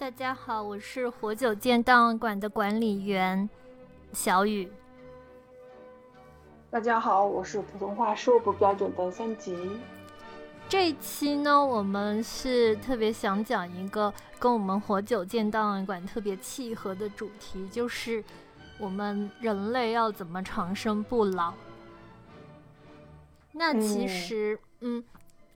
大家好，我是活久见档案馆的管理员小雨。大家好，我是普通话说不标准的三级。这一期呢，我们是特别想讲一个跟我们活久见档案馆特别契合的主题，就是我们人类要怎么长生不老。那其实，嗯。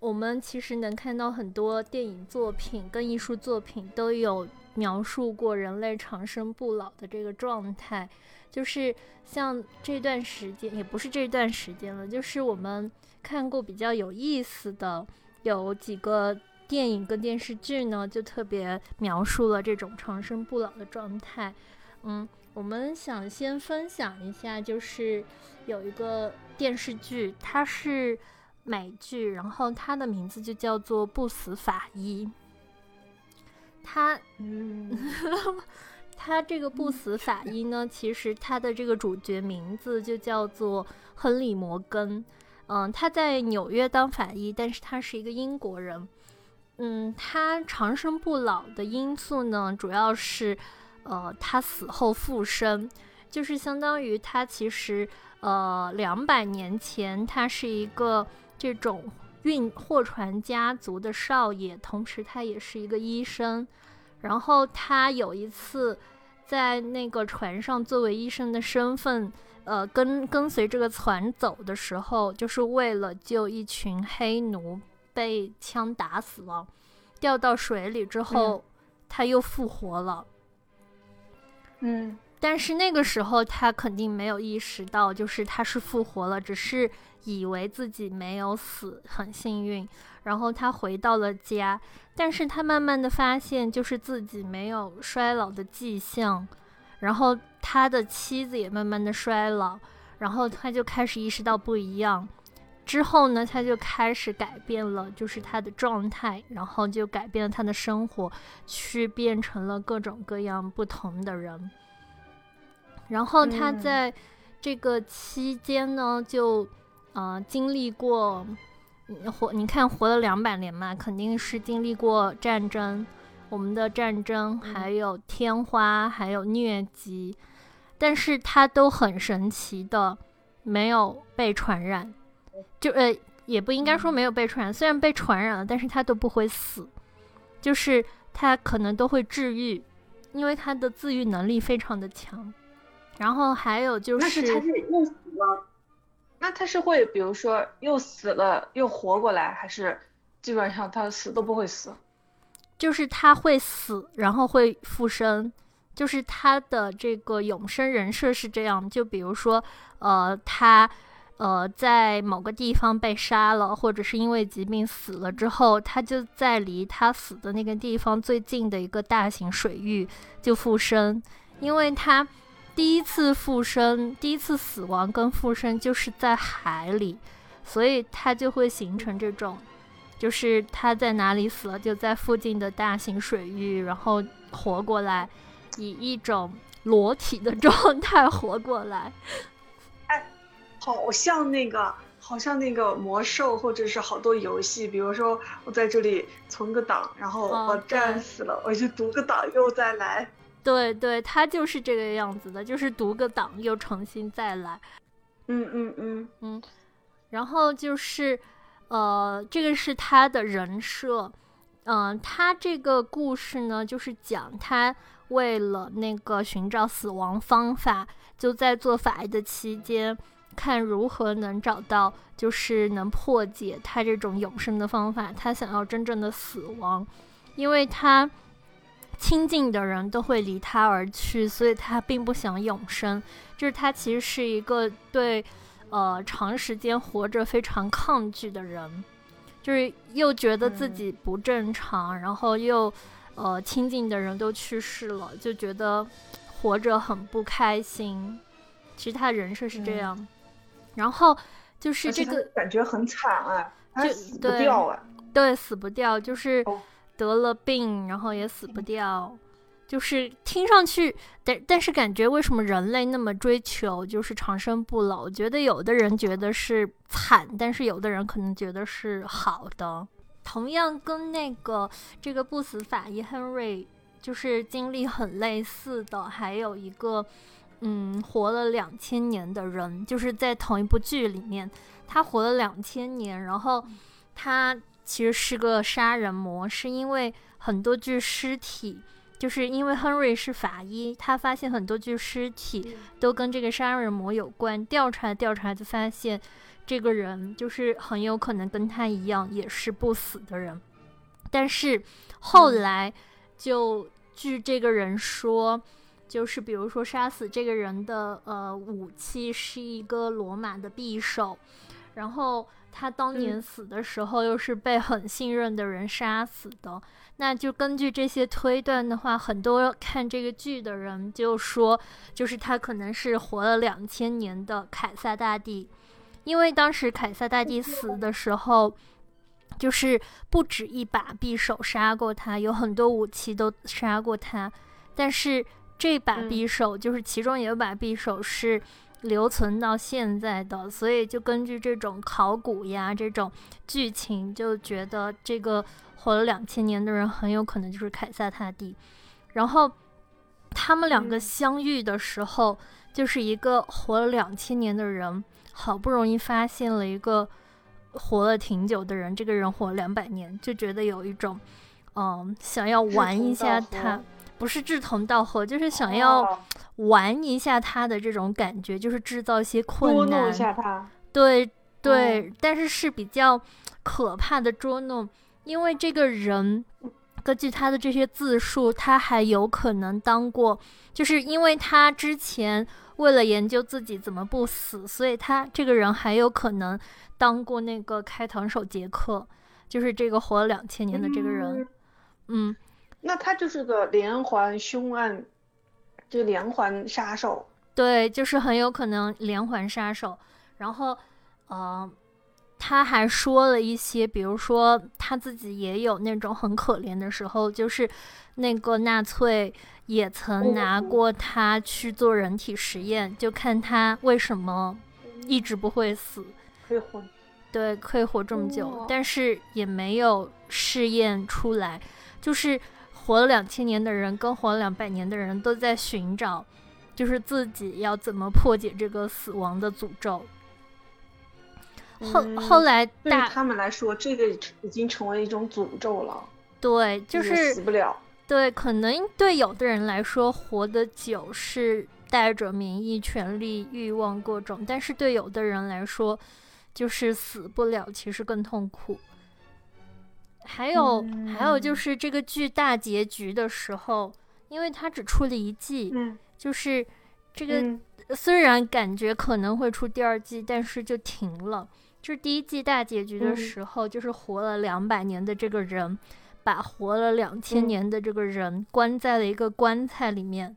我们其实能看到很多电影作品跟艺术作品都有描述过人类长生不老的这个状态，就是像这段时间，也不是这段时间了，就是我们看过比较有意思的有几个电影跟电视剧呢，就特别描述了这种长生不老的状态。嗯，我们想先分享一下，就是有一个电视剧，它是。美剧，然后它的名字就叫做《不死法医》。他，嗯，他这个不死法医呢，其实他的这个主角名字就叫做亨利·摩根。嗯，他在纽约当法医，但是他是一个英国人。嗯，他长生不老的因素呢，主要是，呃，他死后复生，就是相当于他其实，呃，两百年前他是一个。这种运货船家族的少爷，同时他也是一个医生。然后他有一次在那个船上作为医生的身份，呃，跟跟随这个船走的时候，就是为了救一群黑奴被枪打死了，掉到水里之后，他又复活了。嗯，但是那个时候他肯定没有意识到，就是他是复活了，只是。以为自己没有死，很幸运。然后他回到了家，但是他慢慢的发现，就是自己没有衰老的迹象。然后他的妻子也慢慢的衰老，然后他就开始意识到不一样。之后呢，他就开始改变了，就是他的状态，然后就改变了他的生活，去变成了各种各样不同的人。然后他在这个期间呢，就。呃，经历过活，你看活了两百年嘛，肯定是经历过战争，我们的战争还有天花，还有疟疾，但是他都很神奇的没有被传染，就呃也不应该说没有被传染，虽然被传染了，但是他都不会死，就是他可能都会治愈，因为他的自愈能力非常的强。然后还有就是，他是又死了。那他是会，比如说又死了又活过来，还是基本上他死都不会死？就是他会死，然后会复生，就是他的这个永生人设是这样。就比如说，呃，他呃在某个地方被杀了，或者是因为疾病死了之后，他就在离他死的那个地方最近的一个大型水域就复生，因为他。第一次附身，第一次死亡跟附身就是在海里，所以它就会形成这种，就是他在哪里死了，就在附近的大型水域，然后活过来，以一种裸体的状态活过来。哎，好像那个，好像那个魔兽，或者是好多游戏，比如说我在这里存个档，然后我战死了，我就读个档又再来。对对，他就是这个样子的，就是读个档又重新再来。嗯嗯嗯嗯，然后就是，呃，这个是他的人设。嗯，他这个故事呢，就是讲他为了那个寻找死亡方法，就在做法医的期间，看如何能找到，就是能破解他这种永生的方法。他想要真正的死亡，因为他。亲近的人都会离他而去，所以他并不想永生。就是他其实是一个对，呃，长时间活着非常抗拒的人，就是又觉得自己不正常，然后又，呃，亲近的人都去世了，就觉得活着很不开心。其实他人设是这样，然后就是这个感觉很惨啊，他死不掉啊，对，死不掉，就是。得了病，然后也死不掉，就是听上去，但但是感觉为什么人类那么追求就是长生不老？我觉得有的人觉得是惨，但是有的人可能觉得是好的。同样跟那个这个不死法医亨瑞就是经历很类似的，还有一个，嗯，活了两千年的人，就是在同一部剧里面，他活了两千年，然后他其实是个杀人魔，是因为很多具尸体，就是因为亨瑞是法医，他发现很多具尸体都跟这个杀人魔有关，调查调查就发现。这个人就是很有可能跟他一样，也是不死的人。但是后来，就据这个人说，就是比如说杀死这个人的呃武器是一个罗马的匕首，然后他当年死的时候又是被很信任的人杀死的。那就根据这些推断的话，很多看这个剧的人就说，就是他可能是活了两千年的凯撒大帝。因为当时凯撒大帝死的时候，就是不止一把匕首杀过他，有很多武器都杀过他，但是这把匕首就是其中有一把匕首是留存到现在的，所以就根据这种考古呀这种剧情，就觉得这个活了两千年的人很有可能就是凯撒大帝。然后他们两个相遇的时候，就是一个活了两千年的人。好不容易发现了一个活了挺久的人，这个人活两百年，就觉得有一种，嗯，想要玩一下他，不是志同道合，就是想要玩一下他的这种感觉，就是制造一些困难，捉弄一下他。对对，但是是比较可怕的捉弄，因为这个人根据他的这些自述，他还有可能当过，就是因为他之前。为了研究自己怎么不死，所以他这个人还有可能当过那个开膛手杰克，就是这个活了两千年的这个人。嗯，那他就是个连环凶案，就连环杀手。对，就是很有可能连环杀手。然后，呃，他还说了一些，比如说他自己也有那种很可怜的时候，就是那个纳粹。也曾拿过他去做人体实验，就看他为什么一直不会死，可以活，对，可以活这么久，但是也没有试验出来。就是活了两千年的人跟活了两百年的人都在寻找，就是自己要怎么破解这个死亡的诅咒。后后来对他们来说，这个已经成为一种诅咒了。对，就是死不了。对，可能对有的人来说，活得久是带着名义、权利、欲望各种；但是对有的人来说，就是死不了，其实更痛苦。还有，还有就是这个剧大结局的时候，因为它只出了一季，就是这个虽然感觉可能会出第二季，但是就停了。就是第一季大结局的时候，就是活了两百年的这个人。把活了两千年的这个人关在了一个棺材里面，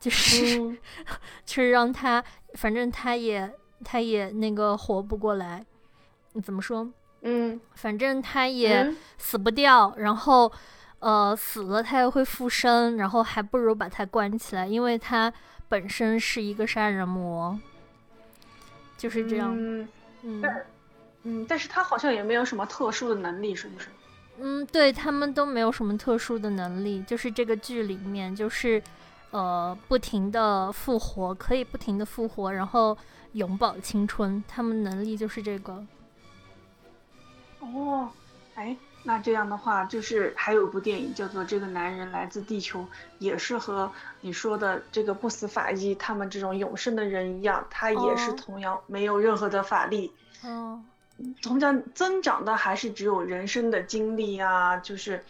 就是，就是让他，反正他也，他也那个活不过来，怎么说？嗯，反正他也死不掉，然后，呃，死了他又会复生，然后还不如把他关起来，因为他本身是一个杀人魔，就是这样。嗯，嗯，但是他好像也没有什么特殊的能力，是不是？嗯，对他们都没有什么特殊的能力，就是这个剧里面就是，呃，不停的复活，可以不停的复活，然后永葆青春，他们能力就是这个。哦，哎，那这样的话，就是还有一部电影叫做《这个男人来自地球》，也是和你说的这个不死法医他们这种永生的人一样，他也是同样没有任何的法力。哦。同样增长的还是只有人生的经历啊，就是，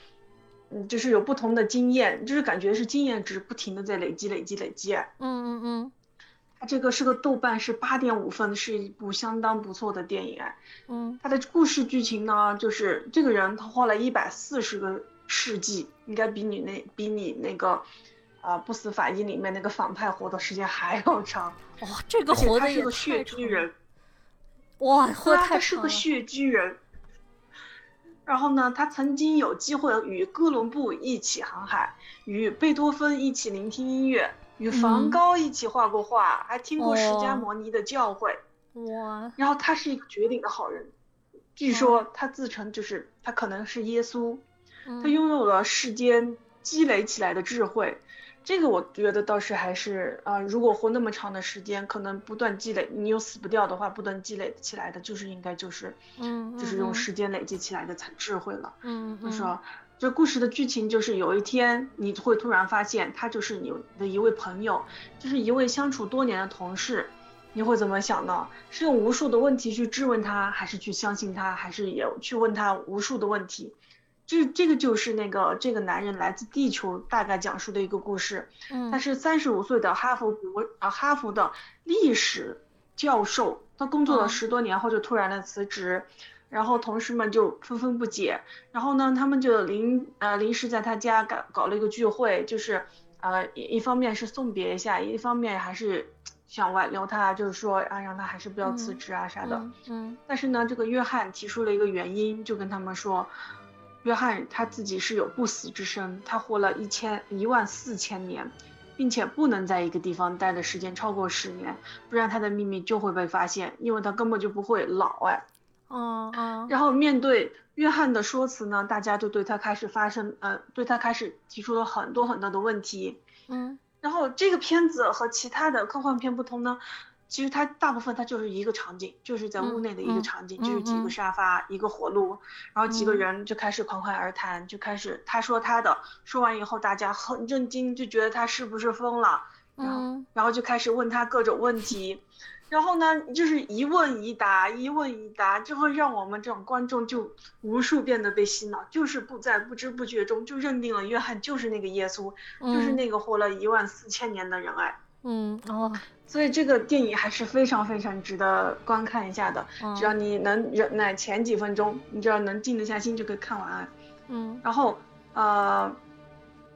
嗯，就是有不同的经验，就是感觉是经验值不停的在累积、累积、累积。嗯嗯嗯，它这个是个豆瓣是八点五分，是一部相当不错的电影。嗯，它的故事剧情呢，就是这个人他花了一百四十个世纪，应该比你那比你那个，啊，不死法医里面那个反派活的时间还要长。哇，这个活的也血巨人。哇，他是个血巨人。然后呢，他曾经有机会与哥伦布一起航海，与贝多芬一起聆听音乐，与梵高一起画过画，还听过释迦摩尼的教诲。哇！然后他是一个绝顶的好人，据说他自称就是他可能是耶稣，他拥有了世间积累起来的智慧。这个我觉得倒是还是啊，如果活那么长的时间，可能不断积累，你又死不掉的话，不断积累起来的，就是应该就是，嗯，就是用时间累积起来的才智慧了。嗯就说这故事的剧情就是有一天你会突然发现他就是你的一位朋友，就是一位相处多年的同事，你会怎么想呢？是用无数的问题去质问他，还是去相信他，还是也去问他无数的问题？这这个就是那个这个男人来自地球，大概讲述的一个故事。嗯，他是三十五岁的哈佛博啊哈佛的历史教授，他工作了十多年后就突然的辞职，然后同事们就纷纷不解，然后呢，他们就临呃临时在他家搞搞了一个聚会，就是呃一一方面是送别一下，一方面还是想挽留他，就是说啊让他还是不要辞职啊啥的。嗯，但是呢，这个约翰提出了一个原因，就跟他们说。约翰他自己是有不死之身，他活了一千一万四千年，并且不能在一个地方待的时间超过十年，不然他的秘密就会被发现，因为他根本就不会老哎。哦哦。然后面对约翰的说辞呢，大家就对他开始发生，呃，对他开始提出了很多很多的问题。嗯。然后这个片子和其他的科幻片不同呢。其实它大部分它就是一个场景，就是在屋内的一个场景，就是几个沙发，一个火炉，然后几个人就开始侃侃而谈，就开始他说他的，说完以后大家很震惊，就觉得他是不是疯了，然后然后就开始问他各种问题，然后呢就是一问一答，一问一答，就会让我们这种观众就无数遍的被洗脑，就是不在不知不觉中就认定了约翰就是那个耶稣，就是那个活了一万四千年的人爱。嗯哦，所以这个电影还是非常非常值得观看一下的。只要你能忍耐前几分钟，你只要能静得下心就可以看完。嗯，然后呃，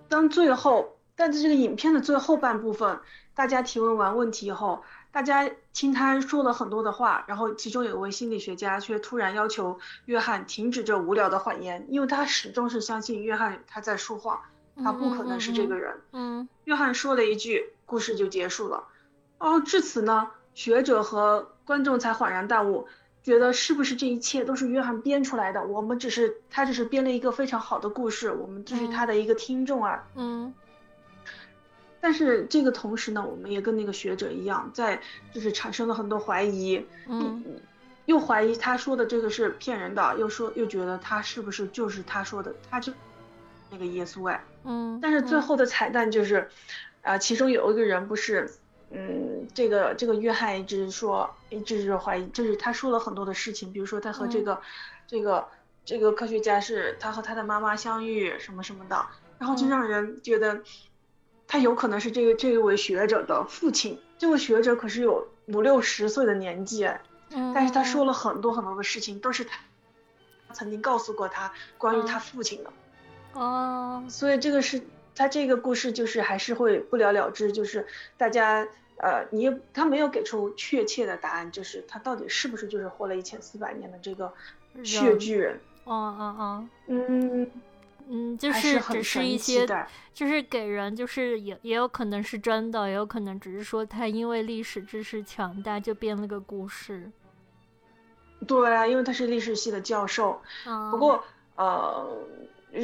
当最后，但是这个影片的最后半部分，大家提问完问题以后，大家听他说了很多的话，然后其中有一位心理学家却突然要求约翰停止这无聊的谎言，因为他始终是相信约翰他在说谎，他不可能是这个人。嗯，约翰说了一句。故事就结束了，哦，至此呢，学者和观众才恍然大悟，觉得是不是这一切都是约翰编出来的？我们只是他只是编了一个非常好的故事，我们只是他的一个听众啊。嗯。但是这个同时呢，我们也跟那个学者一样，在就是产生了很多怀疑，嗯，又怀疑他说的这个是骗人的，又说又觉得他是不是就是他说的，他就那个耶稣哎。嗯。但是最后的彩蛋就是。啊，其中有一个人不是，嗯，这个这个约翰一直说，一直是怀疑，就是他说了很多的事情，比如说他和这个，这个这个科学家是他和他的妈妈相遇什么什么的，然后就让人觉得，他有可能是这个这位学者的父亲。这位学者可是有五六十岁的年纪，嗯，但是他说了很多很多的事情，都是他曾经告诉过他关于他父亲的，哦，所以这个是。他这个故事就是还是会不了了之，就是大家呃，你他没有给出确切的答案，就是他到底是不是就是活了一千四百年的这个血巨人？哦哦哦，嗯嗯，就是只是一些，就是给人就是也也有可能是真的，也有可能只是说他因为历史知识强大就编了个故事。对啊，因为他是历史系的教授。不过呃，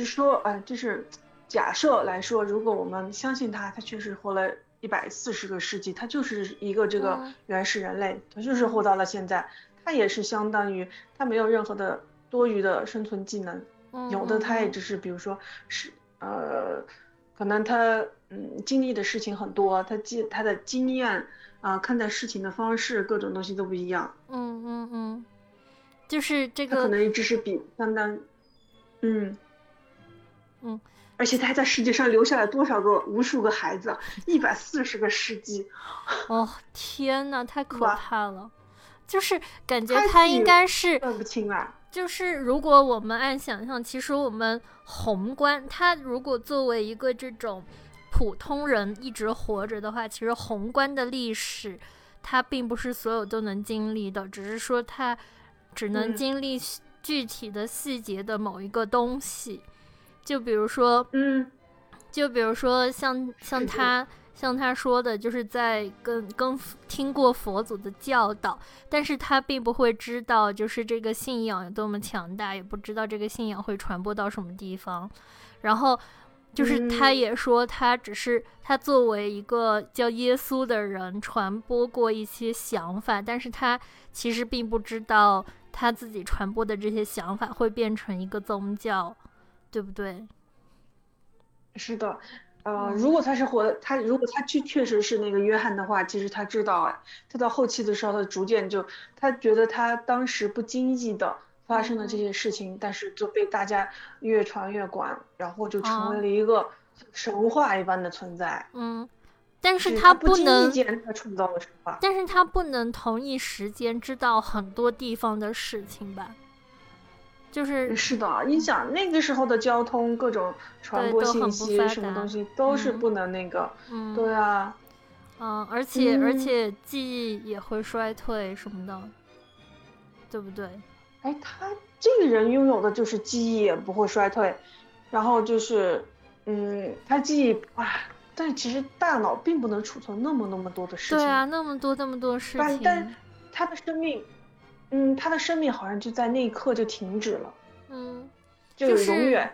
说呃，就是。假设来说，如果我们相信他，他确实活了一百四十个世纪，他就是一个这个原始人类，他就是活到了现在，他也是相当于他没有任何的多余的生存技能，有的他也只是比如说是呃，可能他嗯经历的事情很多，他经他的经验啊看待事情的方式各种东西都不一样，嗯嗯嗯，就是这个可能只是比相当，嗯嗯。而且他还在世界上留下了多少个无数个孩子？一百四十个世纪。哦天呐，太可怕了！就是感觉他应该是分不清啊。就是如果我们按想象，其实我们宏观，它如果作为一个这种普通人一直活着的话，其实宏观的历史，它并不是所有都能经历的，只是说它只能经历具体的细节的某一个东西。就比如说，嗯，就比如说像像他像他说的，就是在跟跟听过佛祖的教导，但是他并不会知道，就是这个信仰有多么强大，也不知道这个信仰会传播到什么地方。然后就是他也说，他只是他作为一个叫耶稣的人传播过一些想法，但是他其实并不知道他自己传播的这些想法会变成一个宗教，对不对？是的，呃，如果他是活，他如果他确确实是那个约翰的话，其实他知道，他到后期的时候，他逐渐就他觉得他当时不经意的。发生的这些事情，但是就被大家越传越广，然后就成为了一个神话一般的存在。嗯，但是他不能，他创造了神话，但是他不能同一时间知道很多地方的事情吧？就是是的，你想那个时候的交通，各种传播信息，什么东西都是不能那个。嗯，对啊，嗯，而且而且记忆也会衰退什么的，对不对？哎，他这个人拥有的就是记忆也不会衰退，然后就是，嗯，他记忆啊，但其实大脑并不能储存那么那么多的事情。对啊，那么多那么多事情。但但他的生命，嗯，他的生命好像就在那一刻就停止了。嗯，就永远，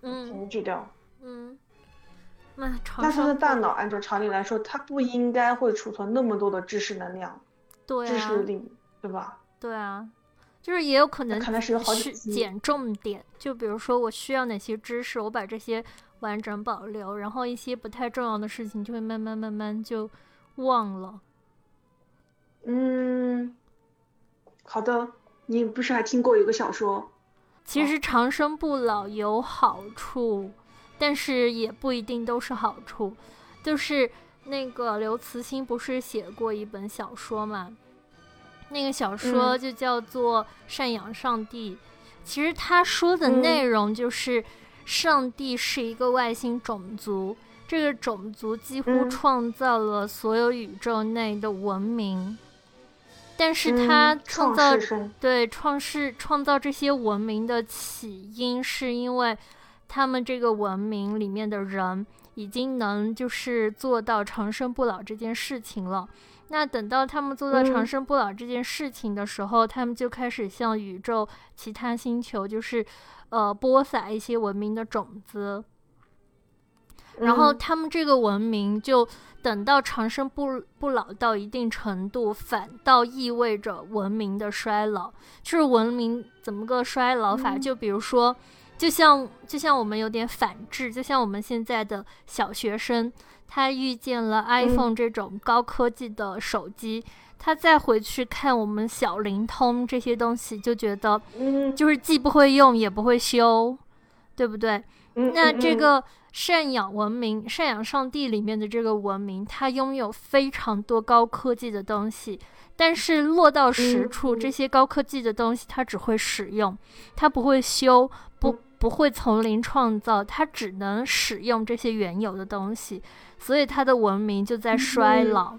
嗯，停止掉。嗯，那那他的大脑按照常理来说，他不应该会储存那么多的知识能量，对，知识力，对吧？对啊。就是也有可能是减重点，就比如说我需要哪些知识，我把这些完整保留，然后一些不太重要的事情就会慢慢慢慢就忘了。嗯，好的，你不是还听过一个小说？其实长生不老有好处，但是也不一定都是好处。就是那个刘慈欣不是写过一本小说嘛？那个小说就叫做《赡养上帝》，其实他说的内容就是，上帝是一个外星种族，这个种族几乎创造了所有宇宙内的文明，但是他创造对创世创造这些文明的起因，是因为他们这个文明里面的人已经能就是做到长生不老这件事情了。那等到他们做到长生不老这件事情的时候，他们就开始向宇宙其他星球，就是呃播撒一些文明的种子。然后他们这个文明就等到长生不不老到一定程度，反倒意味着文明的衰老。就是文明怎么个衰老法？就比如说，就像就像我们有点反智，就像我们现在的小学生。他遇见了 iPhone 这种高科技的手机，他再回去看我们小灵通这些东西，就觉得，就是既不会用也不会修，对不对？那这个赡养文明、赡养上帝里面的这个文明，它拥有非常多高科技的东西，但是落到实处，这些高科技的东西它只会使用，它不会修，不不会从零创造，它只能使用这些原有的东西。所以它的文明就在衰老，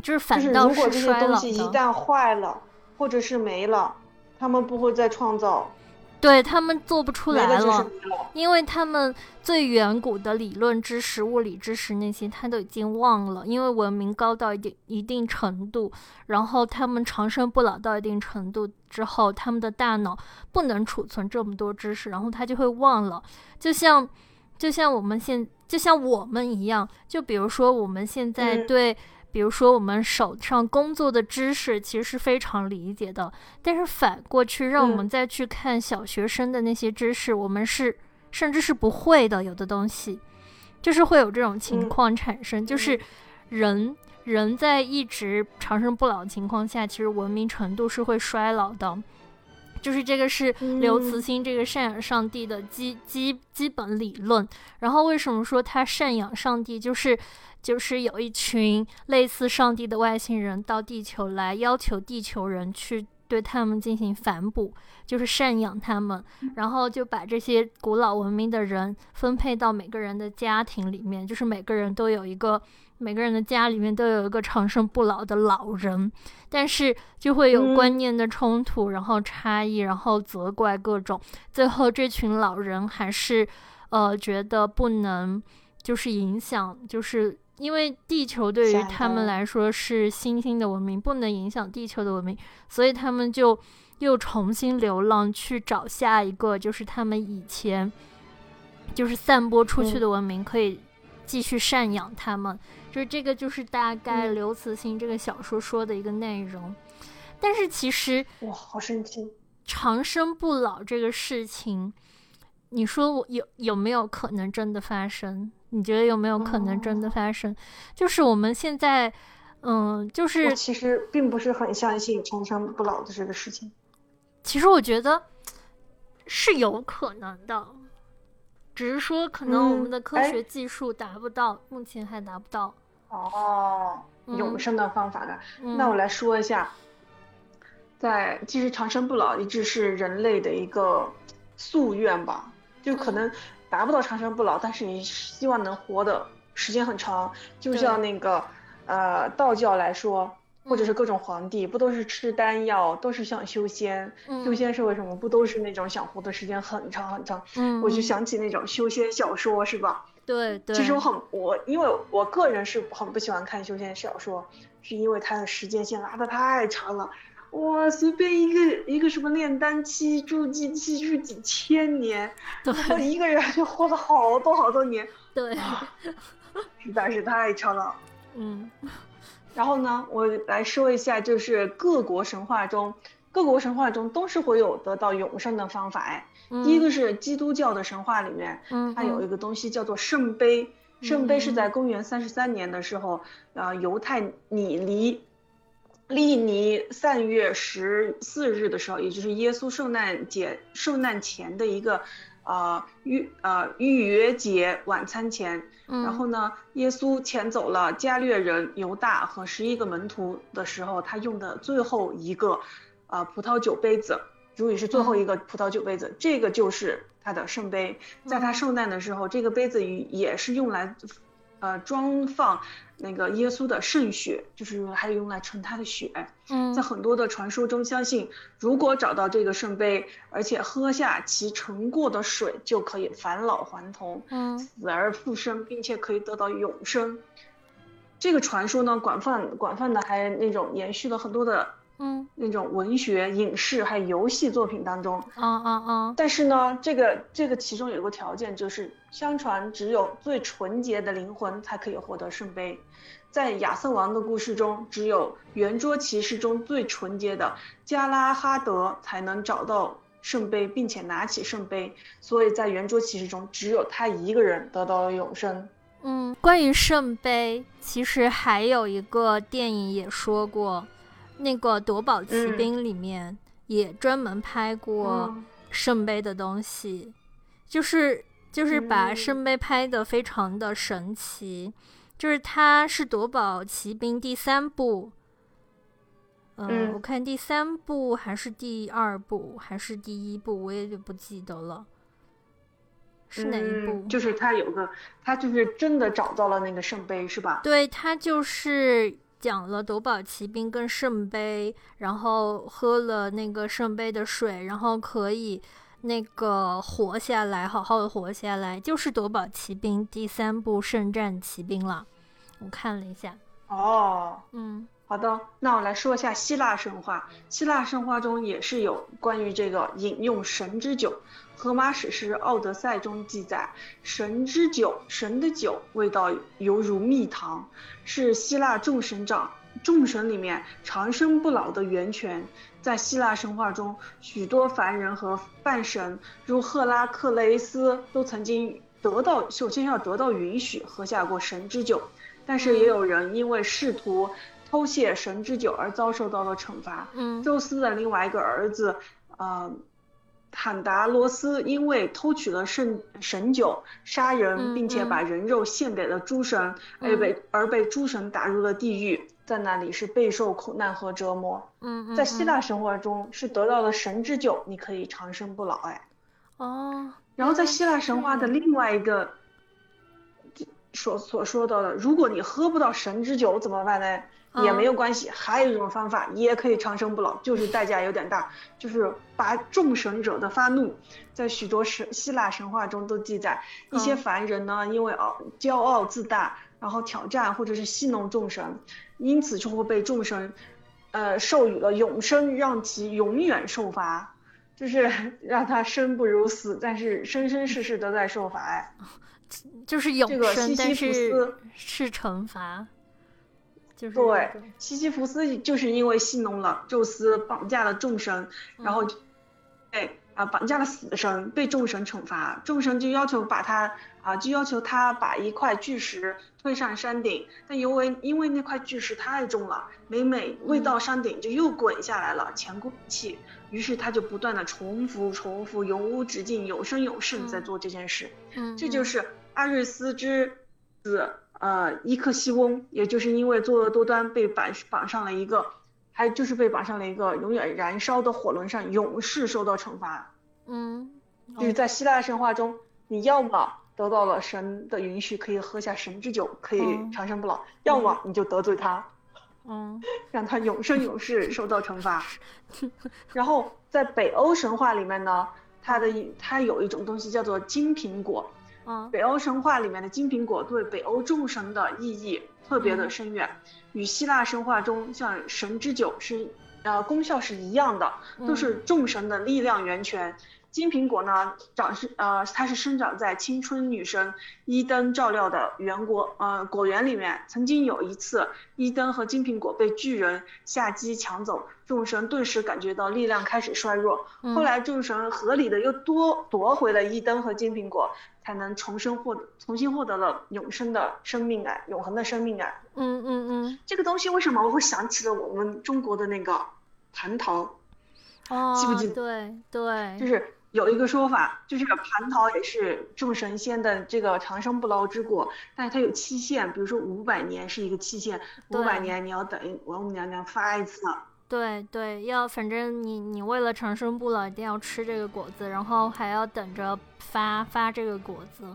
就是反倒是如果这些东西一旦坏了，或者是没了，他们不会再创造。对他们做不出来了，因为他们最远古的理论知识、物理知识那些他都已经忘了。因为文明高到一定一定程度，然后他们长生不老到一定程度之后，他们的大脑不能储存这么多知识，然后他就会忘了。就像就像我们现就像我们一样，就比如说我们现在对。比如说，我们手上工作的知识其实是非常理解的，但是反过去让我们再去看小学生的那些知识，我们是甚至是不会的。有的东西就是会有这种情况产生，就是人人在一直长生不老的情况下，其实文明程度是会衰老的。就是这个是刘慈欣这个赡养上帝的基基基本理论。然后为什么说他赡养上帝？就是。就是有一群类似上帝的外星人到地球来，要求地球人去对他们进行反哺，就是赡养他们，然后就把这些古老文明的人分配到每个人的家庭里面，就是每个人都有一个，每个人的家里面都有一个长生不老的老人，但是就会有观念的冲突，然后差异，然后责怪各种，最后这群老人还是，呃，觉得不能，就是影响，就是。因为地球对于他们来说是新兴的文明，不能影响地球的文明，所以他们就又重新流浪去找下一个，就是他们以前就是散播出去的文明可以继续赡养他们。就是这个，就是大概刘慈欣这个小说说的一个内容。但是其实哇，好神奇！长生不老这个事情，你说我有有没有可能真的发生？你觉得有没有可能真的发生？就是我们现在，嗯，就是其实并不是很相信长生不老的这个事情。其实我觉得是有可能的，只是说可能我们的科学技术达不到，目前还达不到。哦，永生的方法的，那我来说一下。在其实长生不老一直是人类的一个夙愿吧，就可能达不到长生不老，但是你希望能活的时间很长。就像那个呃道教来说，或者是各种皇帝，不都是吃丹药，都是想修仙。修仙是为什么？不都是那种想活的时间很长很长？嗯，我就想起那种修仙小说，是吧？对对。其实我很我因为我个人是很不喜欢看修仙小说，是因为它的时间线拉的太长了。哇，随便一个一个什么炼丹期、筑基期就是几千年，然后一个人就活了好多好多年，对，实在是太长了。嗯，然后呢，我来说一下，就是各国神话中，各国神话中都是会有得到永生的方法。哎，第一个是基督教的神话里面，它有一个东西叫做圣杯，圣杯是在公元三十三年的时候，呃，犹太米离。历尼三月十四日的时候，也就是耶稣圣诞节受难前的一个，呃预呃逾越节晚餐前，然后呢，耶稣遣走了加略人犹大和十一个门徒的时候，他用的最后一个，呃葡萄酒杯子，主语是最后一个葡萄酒杯子，这个就是他的圣杯，在他受难的时候，这个杯子也是用来，呃装放。那个耶稣的圣血，就是还有用来盛他的血。嗯，在很多的传说中，相信如果找到这个圣杯，而且喝下其盛过的水，就可以返老还童，嗯，死而复生，并且可以得到永生。这个传说呢，广泛广泛的还那种延续了很多的。嗯，那种文学、影视还有游戏作品当中，啊啊啊！但是呢，这个这个其中有一个条件，就是相传只有最纯洁的灵魂才可以获得圣杯。在亚瑟王的故事中，只有圆桌骑士中最纯洁的加拉哈德才能找到圣杯，并且拿起圣杯。所以在圆桌骑士中，只有他一个人得到了永生。嗯，关于圣杯，其实还有一个电影也说过。那个夺宝奇兵里面也专门拍过圣杯的东西，就是就是把圣杯拍的非常的神奇，就是它是夺宝奇兵第三部，嗯，我看第三部还是第二部还是第一部，我也就不记得了，是哪一部？就是他有个，他就是真的找到了那个圣杯，是吧？对他就是。讲了夺宝奇兵跟圣杯，然后喝了那个圣杯的水，然后可以那个活下来，好好的活下来，就是夺宝奇兵第三部圣战奇兵了。我看了一下，哦，嗯，好的，那我来说一下希腊神话。希腊神话中也是有关于这个饮用神之酒。荷马史诗《奥德赛》中记载，神之酒，神的酒味道犹如蜜糖，是希腊众神长众神里面长生不老的源泉。在希腊神话中，许多凡人和半神，如赫拉克勒斯，都曾经得到首先要得到允许喝下过神之酒，但是也有人因为试图偷窃神之酒而遭受到了惩罚。嗯，宙斯的另外一个儿子，呃。坦达罗斯因为偷取了圣神酒，杀人，并且把人肉献给了诸神，而被而被诸神打入了地狱，在那里是备受苦难和折磨。嗯，在希腊神话中是得到了神之酒，你可以长生不老。哎，哦，然后在希腊神话的另外一个所所说到的，如果你喝不到神之酒怎么办呢？也没有关系，还有一种方法也可以长生不老，就是代价有点大，就是把众神者的发怒，在许多神希腊神话中都记载，一些凡人呢因为傲骄傲自大，然后挑战或者是戏弄众神，因此就会被众神，呃授予了永生，让其永远受罚。就是 让他生不如死，但是生生世世都在受罚哎，就是永生，但是是惩罚。就是对，西西弗斯就是因为戏弄了宙斯，绑架了众神，然后，哎啊，绑架了死神，被众神惩罚，众神就要求把他啊，就要求他把一块巨石推上山顶，但因为因为那块巨石太重了，每每未到山顶就又滚下来了，前功尽弃，于是他就不断的重复重复，永无止境，永生永世在做这件事，嗯，这就是阿瑞斯之子。呃，伊克西翁，也就是因为作恶多端被绑绑上了一个，还就是被绑上了一个永远燃烧的火轮上，永世受到惩罚。嗯，就是在希腊神话中，你要么得到了神的允许，可以喝下神之酒，可以长生不老；要么你就得罪他，嗯，让他永生永世受到惩罚。然后在北欧神话里面呢，它的它有一种东西叫做金苹果。北欧神话里面的金苹果对北欧众神的意义特别的深远，与希腊神话中像神之酒是，呃，功效是一样的，都是众神的力量源泉。金苹果呢，长是呃，它是生长在青春女神伊登照料的园果呃果园里面。曾经有一次，伊登和金苹果被巨人夏姬抢走，众神顿时感觉到力量开始衰弱。后来众神合理的又多夺回了伊登和金苹果，才能重生获得重新获得了永生的生命感，永恒的生命感。嗯嗯嗯，这个东西为什么我会想起了我们中国的那个蟠桃？哦，记不记得？对对，就是。有一个说法，就是蟠桃也是众神仙的这个长生不老之果，但是它有期限，比如说五百年是一个期限，五百年你要等王母娘娘发一次。对对，要反正你你为了长生不老，一定要吃这个果子，然后还要等着发发这个果子，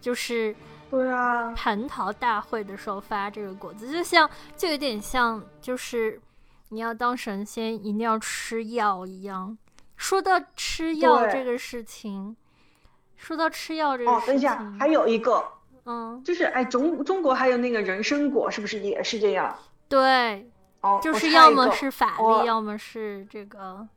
就是对啊，蟠桃大会的时候发这个果子，就像就有点像，就是你要当神仙一定要吃药一样。说到吃药这个事情，说到吃药这个哦，等一下，还有一个，嗯，就是哎，中中国还有那个人参果，是不是也是这样？对，哦，就是要么是法力，要么是这个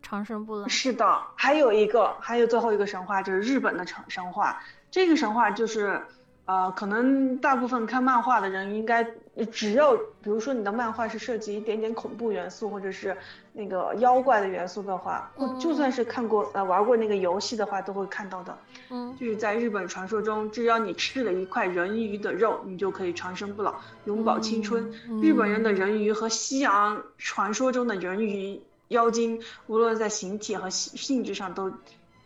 长生不老。是的，还有一个，还有最后一个神话就是日本的神神话，这个神话就是。呃，可能大部分看漫画的人应该，只要比如说你的漫画是涉及一点点恐怖元素或者是那个妖怪的元素的话，或就算是看过呃玩过那个游戏的话，都会看到的。嗯，就是在日本传说中，只要你吃了一块人鱼的肉，你就可以长生不老，永葆青春。日本人的人鱼和西洋传说中的人鱼妖精，无论在形体和性性质上都，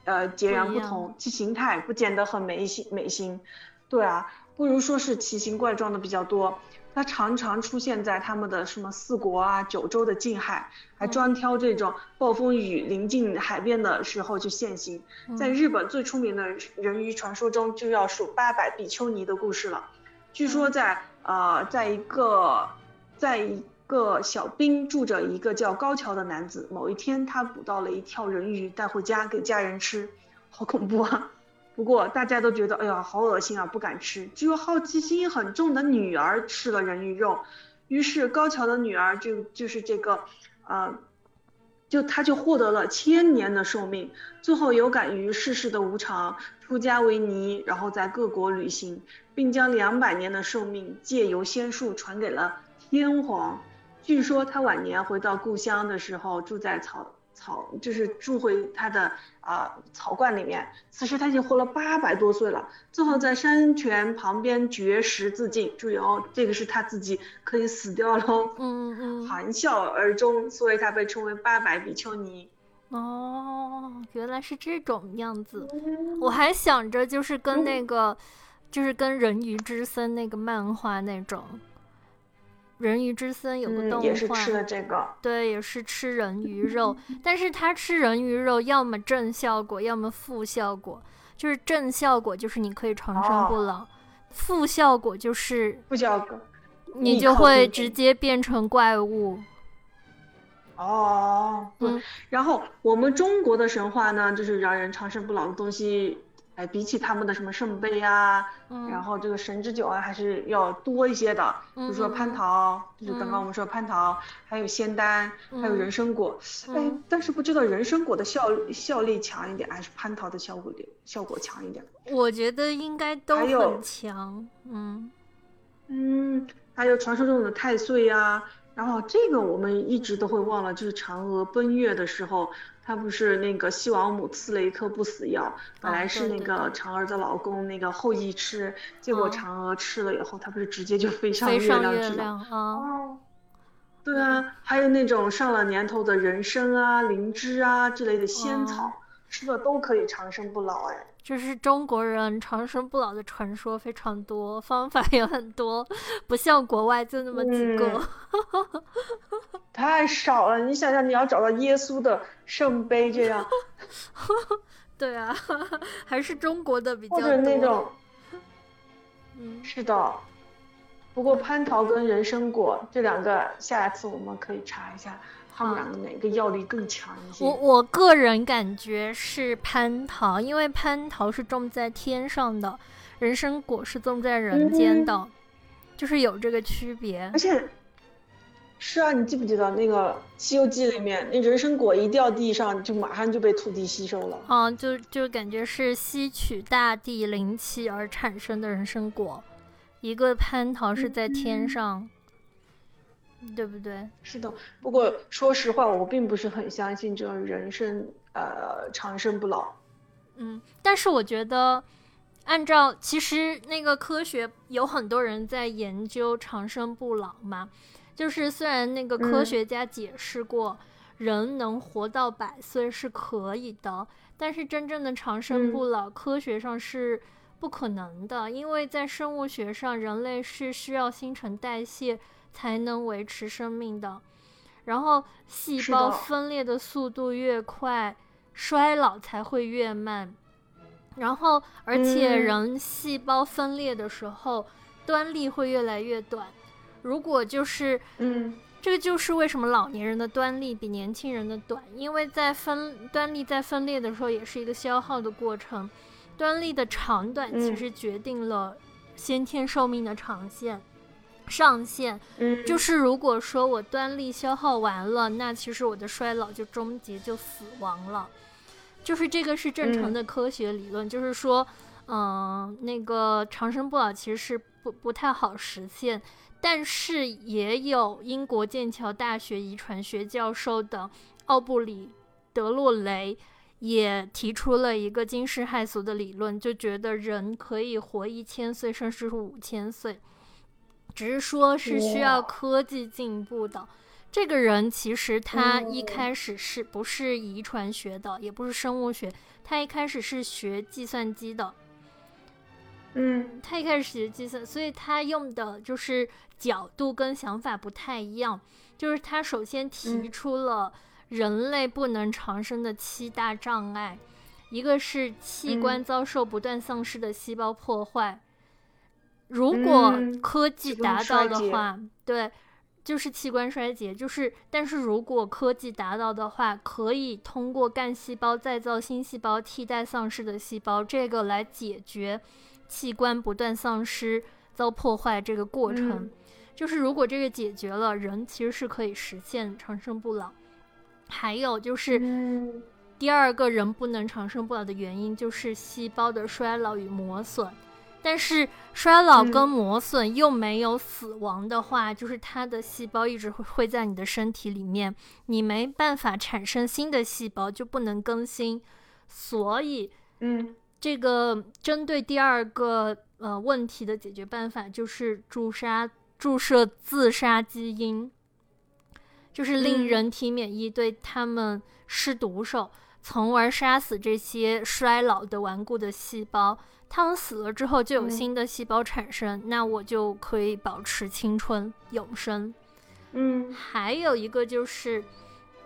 呃截然不同，其形态不见得很美型美型。对啊，不如说是奇形怪状的比较多。它常常出现在他们的什么四国啊、九州的近海，还专挑这种暴风雨临近海边的时候去现形。在日本最出名的人鱼传说中，就要数八百比丘尼的故事了。据说在呃，在一个在一个小滨住着一个叫高桥的男子，某一天他捕到了一条人鱼，带回家给家人吃，好恐怖啊！不过大家都觉得，哎呀，好恶心啊，不敢吃。只有好奇心很重的女儿吃了人鱼肉，于是高桥的女儿就就是这个，呃，就她就获得了千年的寿命。最后有感于世事的无常，出家为尼，然后在各国旅行，并将两百年的寿命借由仙术传给了天皇。据说他晚年回到故乡的时候，住在草。草就是住回他的啊草罐里面，此时他已经活了八百多岁了，最后在山泉旁边绝食自尽。注意哦，这个是他自己可以死掉喽。嗯 嗯。含笑而终，所以他被称为八百比丘尼。哦，原来是这种样子。我还想着就是跟那个，就是跟人鱼之森那个漫画那种。人鱼之森有个动画，也是吃的这个，对，也是吃人鱼肉，但是他吃人鱼肉要么正效果，要么负效果。就是正效果就是你可以长生不老，负效果就是负效果，你就会直接变成怪物。哦，嗯。然后我们中国的神话呢，就是让人长生不老的东西。哎，比起他们的什么圣杯啊，然后这个神之酒啊，还是要多一些的。比如说蟠桃，就是刚刚我们说蟠桃，还有仙丹，还有人参果。哎，但是不知道人参果的效效力强一点，还是蟠桃的效果点效果强一点？我觉得应该都很强。嗯嗯，还有传说中的太岁啊。然后这个我们一直都会忘了，就是嫦娥奔月的时候。他不是那个西王母赐了一颗不死药，本来是那个嫦娥的老公那个后羿吃，结果嫦娥吃了以后，他不是直接就飞上月亮去了？哦，对啊，还有那种上了年头的人参啊、灵芝啊之类的仙草，吃了都可以长生不老哎。就是中国人长生不老的传说非常多，方法也很多，不像国外就那么几个。太少了，你想想，你要找到耶稣的圣杯这样。对啊，还是中国的比较多。或者那种，嗯，是的。不过蟠桃跟人参果这两个，下一次我们可以查一下。他们两个哪个药力更强一些？我我个人感觉是蟠桃，因为蟠桃是种在天上的，人参果是种在人间的，就是有这个区别。而且，是啊，你记不记得那个《西游记》里面，那人参果一掉地上，就马上就被土地吸收了。啊，就就感觉是吸取大地灵气而产生的人参果，一个蟠桃是在天上。对不对？是的，不过说实话，我并不是很相信这种人生呃长生不老。嗯，但是我觉得，按照其实那个科学有很多人在研究长生不老嘛，就是虽然那个科学家解释过人能活到百岁是可以的，但是真正的长生不老，科学上是不可能的，因为在生物学上，人类是需要新陈代谢。才能维持生命的，然后细胞分裂的速度越快，衰老才会越慢。然后，而且人细胞分裂的时候，端粒会越来越短。如果就是，嗯，这个就是为什么老年人的端粒比年轻人的短，因为在分端粒在分裂的时候也是一个消耗的过程，端粒的长短其实决定了先天寿命的长线。上限，嗯，就是如果说我端粒消耗完了，那其实我的衰老就终结，就死亡了。就是这个是正常的科学理论，就是说，嗯，那个长生不老其实是不不太好实现。但是也有英国剑桥大学遗传学教授的奥布里德洛雷也提出了一个惊世骇俗的理论，就觉得人可以活一千岁，甚至是五千岁。只是说，是需要科技进步的。这个人其实他一开始是不是遗传学的，也不是生物学，他一开始是学计算机的。嗯，他一开始学计算，所以他用的就是角度跟想法不太一样。就是他首先提出了人类不能长生的七大障碍，一个是器官遭受不断丧失的细胞破坏。如果科技达到的话，对，就是器官衰竭，就是。但是如果科技达到的话，可以通过干细胞再造新细胞，替代丧失的细胞，这个来解决器官不断丧失、遭破坏这个过程。就是如果这个解决了，人其实是可以实现长生不老。还有就是第二个人不能长生不老的原因，就是细胞的衰老与磨损。但是衰老跟磨损又没有死亡的话，就是它的细胞一直会会在你的身体里面，你没办法产生新的细胞，就不能更新。所以，嗯，这个针对第二个呃问题的解决办法就是注杀注射自杀基因，就是令人体免疫对他们施毒手，从而杀死这些衰老的顽固的细胞。他们死了之后就有新的细胞产生，那我就可以保持青春永生。嗯，还有一个就是，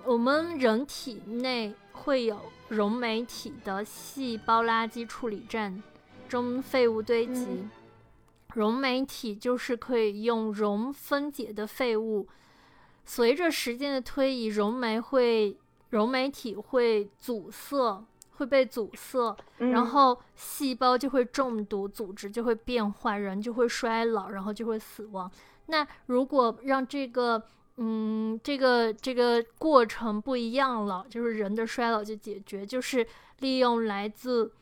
我们人体内会有溶酶体的细胞垃圾处理站中废物堆积，溶酶体就是可以用溶分解的废物。随着时间的推移，溶酶会溶酶体会阻塞。会被阻塞，然后细胞就会中毒，组织就会变坏，人就会衰老，然后就会死亡。那如果让这个，嗯，这个这个过程不一样了，就是人的衰老就解决，就是利用来自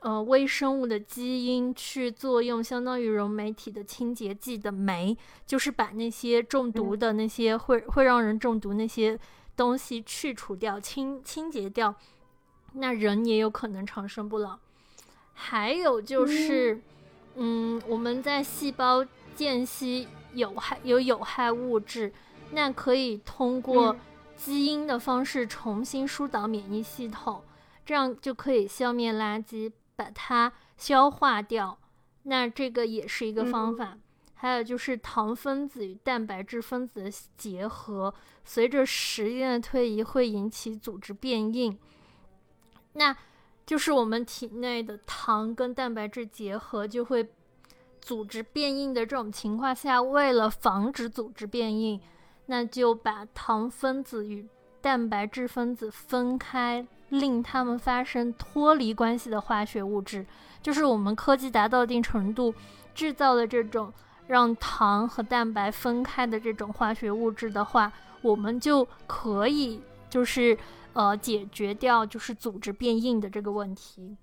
呃微生物的基因去作用，相当于溶酶体的清洁剂的酶，就是把那些中毒的那些会会让人中毒那些东西去除掉，清清洁掉。那人也有可能长生不老，还有就是，嗯，我们在细胞间隙有害有有害物质，那可以通过基因的方式重新疏导免疫系统，这样就可以消灭垃圾，把它消化掉。那这个也是一个方法。还有就是糖分子与蛋白质分子的结合，随着时间的推移会引起组织变硬。那就是我们体内的糖跟蛋白质结合，就会组织变硬的这种情况下，为了防止组织变硬，那就把糖分子与蛋白质分子分开，令它们发生脱离关系的化学物质。就是我们科技达到一定程度，制造了这种让糖和蛋白分开的这种化学物质的话，我们就可以就是。呃，解决掉就是组织变硬的这个问题，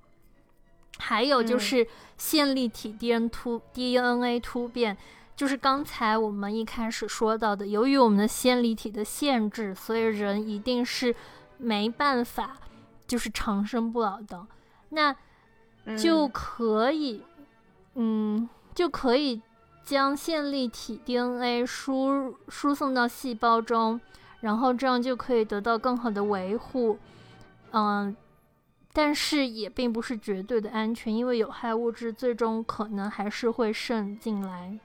还有就是线粒体 DNA 突 DNA 突变，就是刚才我们一开始说到的，由于我们的线粒体的限制，所以人一定是没办法就是长生不老的，那就可以，嗯，就可以将线粒体 DNA 输输送到细胞中。然后这样就可以得到更好的维护，嗯，但是也并不是绝对的安全，因为有害物质最终可能还是会渗进来。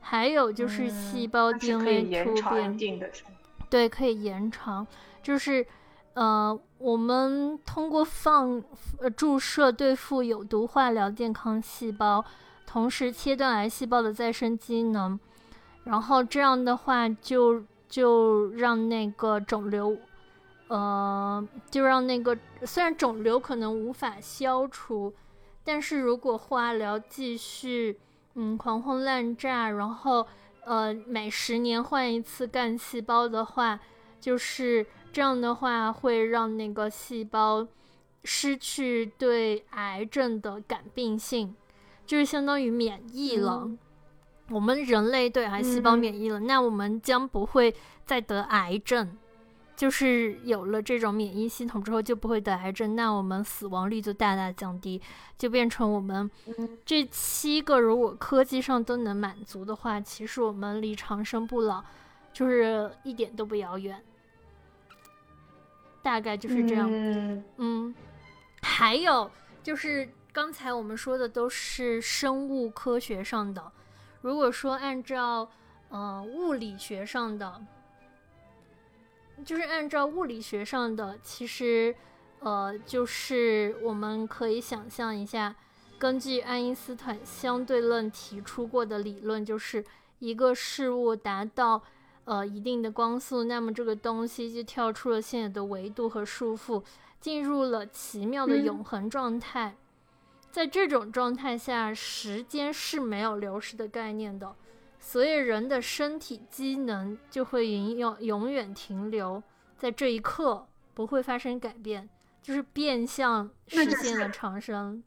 还有就是细胞 DNA 突变，对，可以延长。就是呃，我们通过放呃注射对付有毒化疗健康细胞，同时切断癌细胞的再生机能，然后这样的话就。就让那个肿瘤，呃，就让那个虽然肿瘤可能无法消除，但是如果化疗继续，嗯，狂轰滥炸，然后，呃，每十年换一次干细胞的话，就是这样的话会让那个细胞失去对癌症的感病性，就是相当于免疫了。我们人类对癌细胞免疫了，那我们将不会再得癌症。就是有了这种免疫系统之后，就不会得癌症，那我们死亡率就大大降低，就变成我们这七个如果科技上都能满足的话，其实我们离长生不老就是一点都不遥远。大概就是这样。嗯，还有就是刚才我们说的都是生物科学上的。如果说按照，呃，物理学上的，就是按照物理学上的，其实，呃，就是我们可以想象一下，根据爱因斯坦相对论提出过的理论，就是一个事物达到，呃，一定的光速，那么这个东西就跳出了现有的维度和束缚，进入了奇妙的永恒状态。在这种状态下，时间是没有流逝的概念的，所以人的身体机能就会永永永远停留在这一刻，不会发生改变，就是变相实现了长生。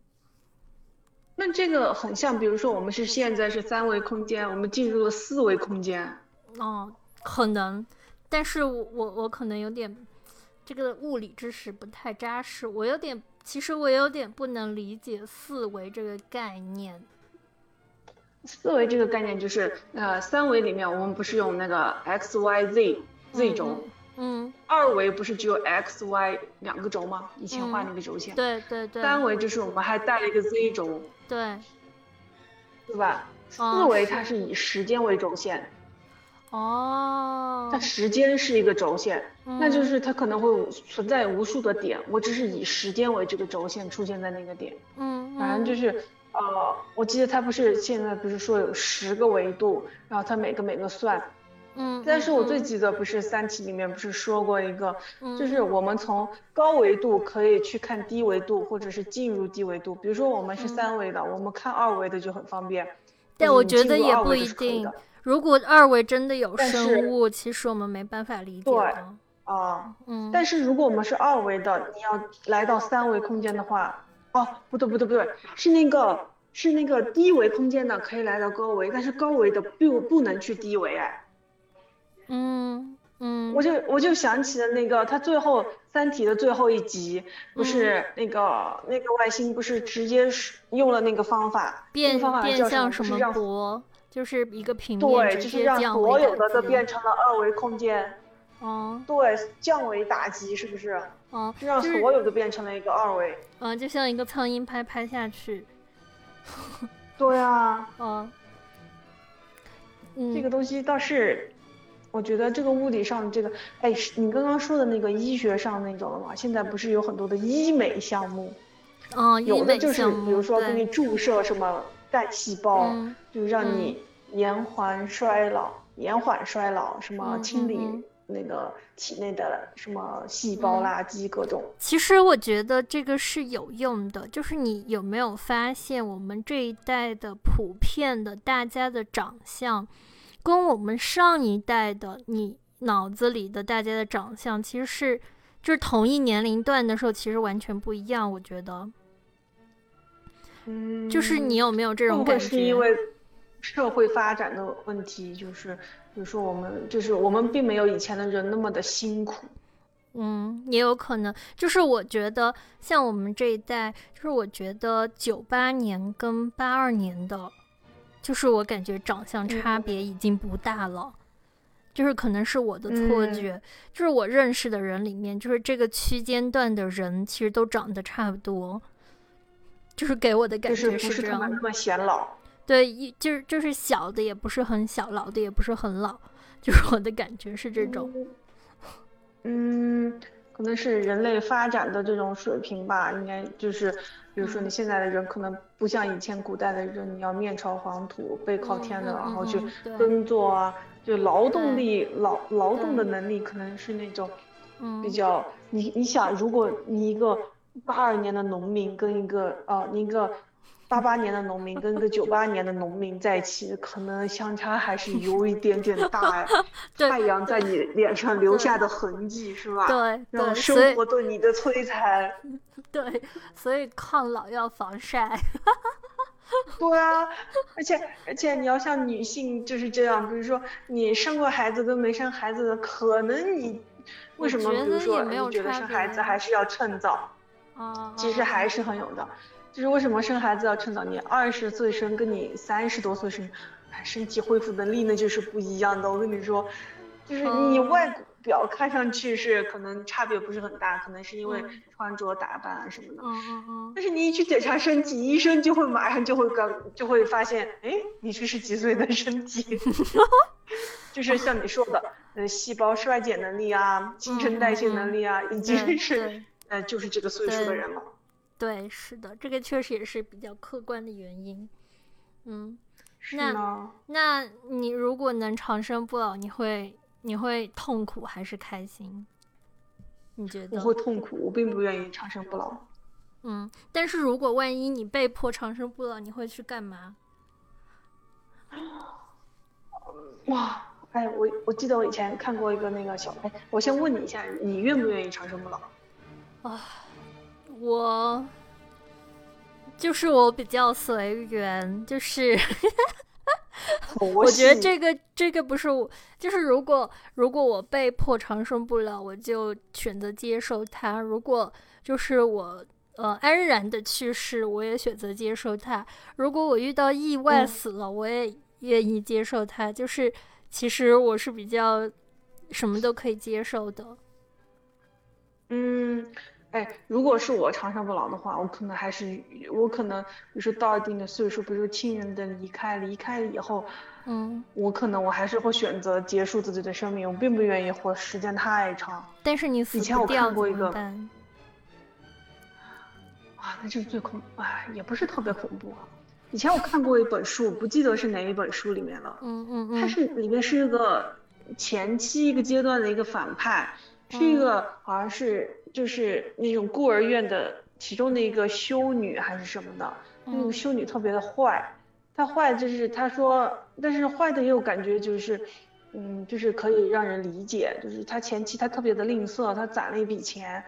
那这个很像，比如说我们是现在是三维空间，我们进入了四维空间。哦，可能，但是我我我可能有点这个物理知识不太扎实，我有点。其实我有点不能理解四维这个概念。四维这个概念就是，呃，三维里面我们不是用那个 x y z z 轴，嗯，二维不是只有 x y 两个轴吗？以前画那个轴线，对对对。三维就是我们还带了一个 z 轴，对，对吧？四维它是以时间为轴线。哦，它时间是一个轴线，那就是它可能会存在无数的点，我只是以时间为这个轴线出现在那个点。嗯，反正就是，呃，我记得它不是现在不是说有十个维度，然后它每个每个算，嗯，但是我最记得不是《三体》里面不是说过一个，就是我们从高维度可以去看低维度，或者是进入低维度。比如说我们是三维的，我们看二维的就很方便。但我觉得也不一定。如果二维真的有生物，其实我们没办法理解。对啊，嗯。但是如果我们是二维的，你要来到三维空间的话，哦，不对不对不对，是那个是那个低维空间的可以来到高维，但是高维的不不能去低维哎。嗯嗯，我就我就想起了那个，他最后《三体》的最后一集，不是那个那个外星不是直接是用了那个方法，变变向什么国，就是一个平面对，就是让所有的都变成了二维空间。嗯，对，降维打击是不是？嗯，就让所有都变成了一个二维。嗯，就像一个苍蝇拍拍下去。对啊。嗯。这个东西倒是。我觉得这个物理上这个，哎，你刚刚说的那个医学上那种的嘛，现在不是有很多的医美项目，嗯，有的就是比如说给你注射什么干细胞，就让你延缓衰老，延缓衰老，什么清理那个体内的什么细胞垃圾各种。其实我觉得这个是有用的，就是你有没有发现我们这一代的普遍的大家的长相？跟我们上一代的你脑子里的大家的长相，其实是就是同一年龄段的时候，其实完全不一样。我觉得，嗯，就是你有没有这种感觉？是因为社会发展的问题，就是比如说我们就是我们并没有以前的人那么的辛苦。嗯，也有可能，就是我觉得像我们这一代，就是我觉得九八年跟八二年的。就是我感觉长相差别已经不大了，就是可能是我的错觉，就是我认识的人里面，就是这个区间段的人其实都长得差不多，就是给我的感觉是这样。那么显老。对，一就是就是小的也不是很小，老的也不是很老，就是我的感觉是这种。嗯，可能是人类发展的这种水平吧，应该就是。比如说，你现在的人可能不像以前古代的人，你要面朝黄土背靠天的，然后去耕作啊，就劳动力劳劳动的能力可能是那种比较。你你想，如果你一个八二年的农民跟一个呃一个。八八年的农民跟个九八年的农民在一起，可能相差还是有一点点大。太阳在你脸上留下的痕迹是吧？对对，生活对你的摧残。对，所以抗老要防晒。对啊，而且而且你要像女性就是这样，比如说你生过孩子跟没生孩子的，可能你为什么比如说你觉得生孩子还是要趁早？啊，其实还是很有的。就是为什么生孩子要趁早？你二十岁生跟你三十多岁生，身体恢复能力那就是不一样的。我跟你说，就是你外表看上去是可能差别不是很大，可能是因为穿着打扮啊什么的。嗯嗯嗯。但是你一去检查身体，医生就会马上就会刚就会发现，哎，你这是几岁的身体？就是像你说的，呃，细胞衰减能力啊，新陈代谢能力啊，已经是呃，就是这个岁数的人了。对，是的，这个确实也是比较客观的原因。嗯，那那你如果能长生不老，你会你会痛苦还是开心？你觉得？我会痛苦，我并不愿意长生不老。嗯，但是如果万一你被迫长生不老，你会去干嘛？哇，哎，我我记得我以前看过一个那个小，哎，我先问你一下，你愿不愿意长生不老？啊。我就是我比较随缘，就是我觉得这个这个不是我，就是如果如果我被迫长生不老，我就选择接受它；如果就是我呃安然的去世，我也选择接受它；如果我遇到意外死了，我也愿意接受它。就是其实我是比较什么都可以接受的，嗯。哎，如果是我长生不老的话，我可能还是我可能，比如说到一定的岁数，比如说亲人的离开，离开了以后，嗯，我可能我还是会选择结束自己的生命，我并不愿意活时间太长。但是你死以前我看过一个，啊，那就是最恐，哎，也不是特别恐怖啊。以前我看过一本书，不记得是哪一本书里面了，嗯嗯嗯，它是里面是一个前期一个阶段的一个反派，是一个好像是就是那种孤儿院的其中的一个修女还是什么的，那个修女特别的坏，她坏就是她说，但是坏的也有感觉就是，嗯，就是可以让人理解，就是她前期她特别的吝啬，她攒了一笔钱，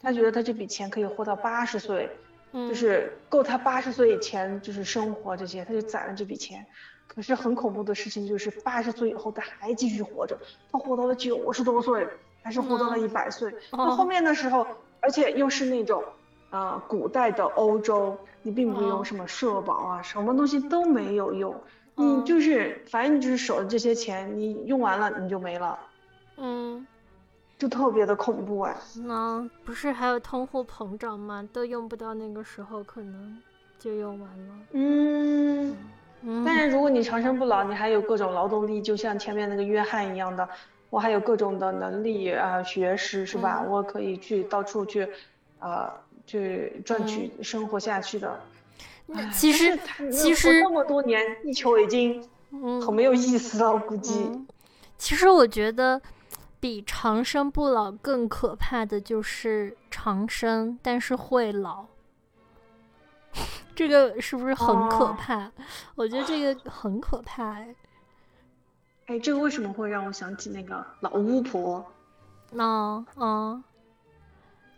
她觉得她这笔钱可以活到八十岁。就是够她八十岁以前就是生活这些，她就攒了这笔钱。可是很恐怖的事情就是，八十岁以后他还继续活着，他活到了九十多岁，还是活到了一百岁。到后面的时候，而且又是那种，呃，古代的欧洲，你并不用什么社保啊，什么东西都没有用，你就是反正你就是守着这些钱，你用完了你就没了。嗯。就特别的恐怖哎，那不是还有通货膨胀吗？都用不到那个时候，可能就用完了。嗯，但是如果你长生不老，你还有各种劳动力，就像前面那个约翰一样的，我还有各种的能力啊，学识是吧？我可以去到处去，呃，去赚取生活下去的。其实其实这么多年，地球已经很没有意思了，我估计。其实我觉得。比长生不老更可怕的就是长生，但是会老。这个是不是很可怕？我觉得这个很可怕。哎，哎，这个为什么会让我想起那个老巫婆？那，嗯，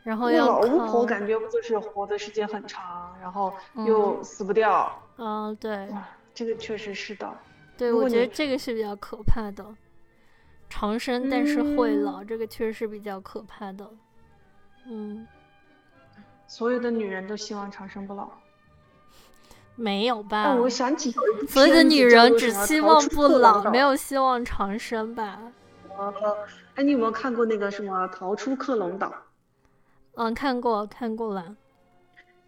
然后老巫婆感觉不就是活的时间很长，然后又死不掉？嗯，对，这个确实是的。对，我觉得这个是比较可怕的。长生但是会老，这个确实是比较可怕的。嗯，所有的女人都希望长生不老，没有吧？我想起所有的女人只希望不老，没有希望长生吧？呃，哎，你有没有看过那个什么《逃出克隆岛》？嗯，看过，看过了。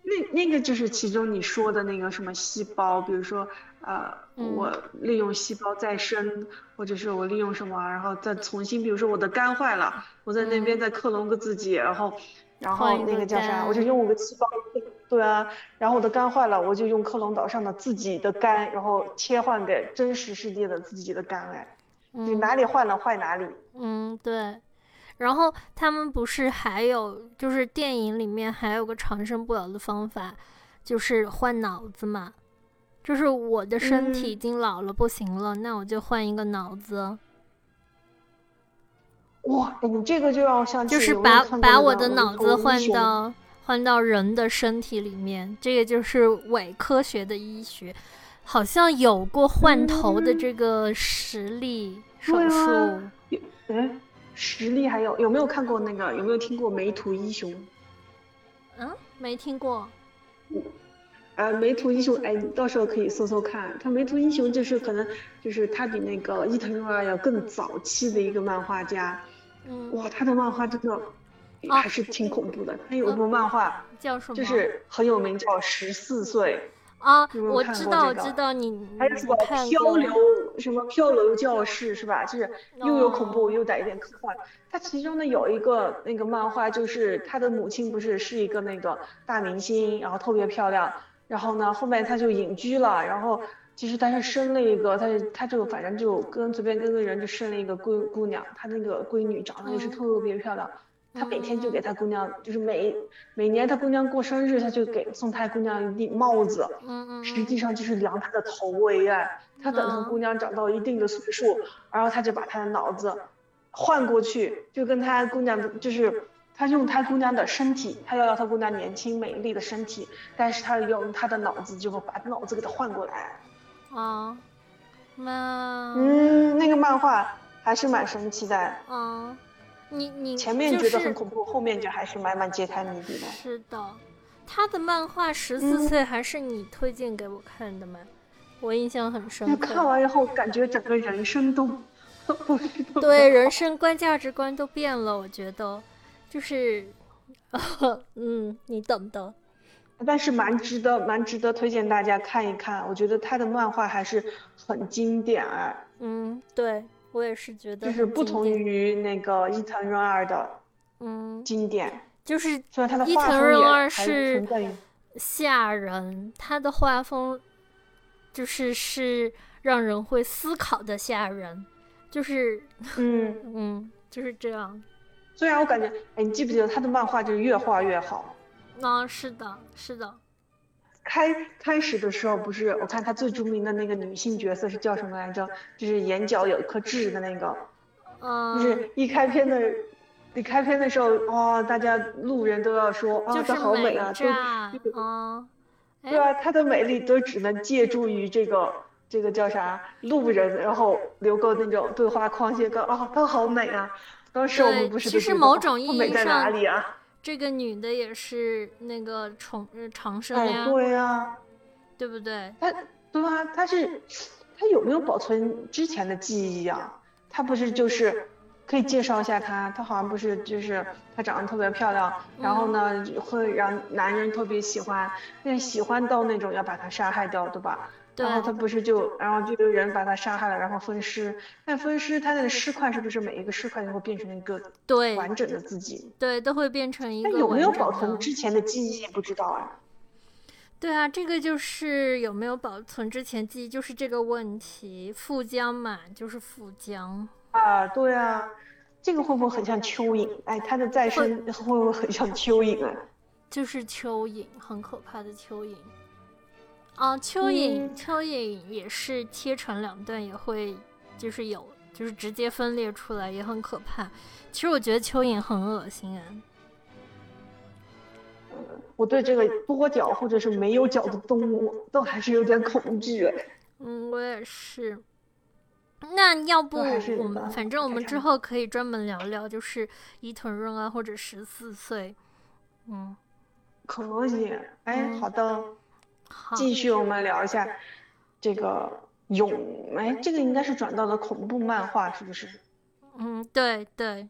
那那个就是其中你说的那个什么细胞，比如说。呃，我利用细胞再生，或者是我利用什么，然后再重新，比如说我的肝坏了，我在那边再克隆个自己，然后，然后那个叫啥，我就用我的细胞，对啊，然后我的肝坏了，我就用克隆岛上的自己的肝，然后切换给真实世界的自己的肝，哎，你哪里坏了坏哪里。嗯，对。然后他们不是还有，就是电影里面还有个长生不老的方法，就是换脑子嘛。就是我的身体已经老了不行了，那我就换一个脑子。哇，你这个就要像就是把把我的脑子换到换到人的身体里面，这个就是伪科学的医学，好像有过换头的这个实例手术。嗯，实力还有有没有看过那个？有没有听过梅图英雄？嗯，没听过。呃，梅图英雄，哎，你到时候可以搜搜看。他梅图英雄就是可能就是他比那个伊藤润二要更早期的一个漫画家。嗯。哇，他的漫画真的还是挺恐怖的。他有一部漫画叫什么？就是很有名，叫《十四岁》。啊，我知道，我知道你。还有什么漂流？什么漂流教室是吧？就是又有恐怖又带一点科幻。他其中呢有一个那个漫画，就是他的母亲不是是一个那个大明星，然后特别漂亮。然后呢，后面他就隐居了。然后其实他是生了一个，他他就反正就跟随便跟个人就生了一个闺姑娘。他那个闺女长得也是特别漂亮。他每天就给他姑娘，就是每每年他姑娘过生日，他就给送他姑娘一顶帽子。实际上就是量他的头围啊。他等他姑娘长到一定的岁数，然后他就把他的脑子换过去，就跟他姑娘就是。他用他姑娘的身体，他要要他姑娘年轻美丽的身体，但是他用他的脑子，就把脑子给他换过来。啊，那嗯，那个漫画还是蛮神奇的。啊，你你前面觉得很恐怖，后面就还是慢慢揭开谜底的。是的，他的漫画十四岁还是你推荐给我看的吗？我印象很深刻。看完以后，感觉整个人生都 对人生观、价值观都变了，我觉得。就是，嗯，你懂的，但是蛮值得，蛮值得推荐大家看一看。我觉得他的漫画还是很经典哎。嗯，对我也是觉得。就是不同于那个伊藤润二的，嗯，经典。就是伊藤润二是吓人，他的画风就是是让人会思考的吓人。就是嗯 嗯就是这样。虽然我感觉，哎，你记不记得他的漫画就是越画越好？啊，是的，是的。开开始的时候不是，我看他最著名的那个女性角色是叫什么来着？就是眼角有一颗痣的那个，嗯，就是一开篇的，一开篇的时候，哇，大家路人都要说啊，她好美啊，都，啊，对啊，她的美丽都只能借助于这个这个叫啥路人，然后留个那种对话框，写个啊，她好美啊。当时我们不是其实某种意义上。啊？这个女的也是那个重长生呀，对呀，对不对？她对啊，她是她有没有保存之前的记忆啊？她不是就是可以介绍一下她，她好像不是就是她长得特别漂亮，然后呢会让男人特别喜欢，那喜欢到那种要把她杀害掉，对吧？然后他不是就，然后就有人把他杀害了，然后分尸。那分尸，他那个尸块是不是每一个尸块都会变成一个对完整的自己？对，都会变成一个。那有没有保存之前的记忆？不知道啊。对啊，这个就是有没有保存之前记忆，就是这个问题。富江嘛，就是富江。啊，对啊，这个会不会很像蚯蚓？哎，他的再生会不会很像蚯蚓啊？就是蚯蚓，很可怕的蚯蚓。啊，蚯蚓，蚯蚓也是切成两段，也会就是有，就是直接分裂出来，也很可怕。其实我觉得蚯蚓很恶心啊。我对这个多脚或者是没有脚的动物都还是有点恐惧。嗯，我也是。那要不我们，反正我们之后可以专门聊聊，就是伊藤润啊或者十四岁。嗯，可以。哎，好的。继续，我们聊一下这个勇。哎，这个应该是转到了恐怖漫画，是不是？嗯，对对，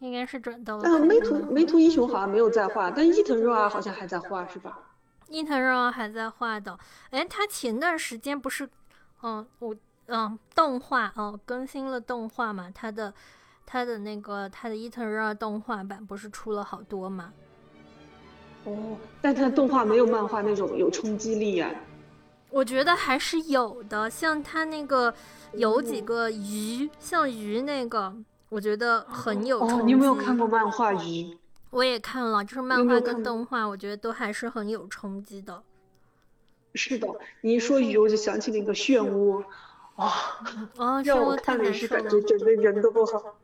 应该是转到了。嗯，梅图梅图英雄好像没有在画，但伊藤润二好像还在画，是吧？伊藤润二还在画的。哎，他前段时间不是，嗯，我嗯，动画哦，更新了动画嘛？他的他的那个他的伊藤润二动画版不是出了好多嘛？哦，但它的动画没有漫画那种有冲击力呀。我觉得还是有的，像它那个有几个鱼，像鱼那个，我觉得很有冲击。你有没有看过漫画鱼？我也看了，就是漫画跟动画，我觉得都还是很有冲击的。是的，你一说鱼，我就想起那个漩涡，啊啊，让我看了是感觉整个人都不好，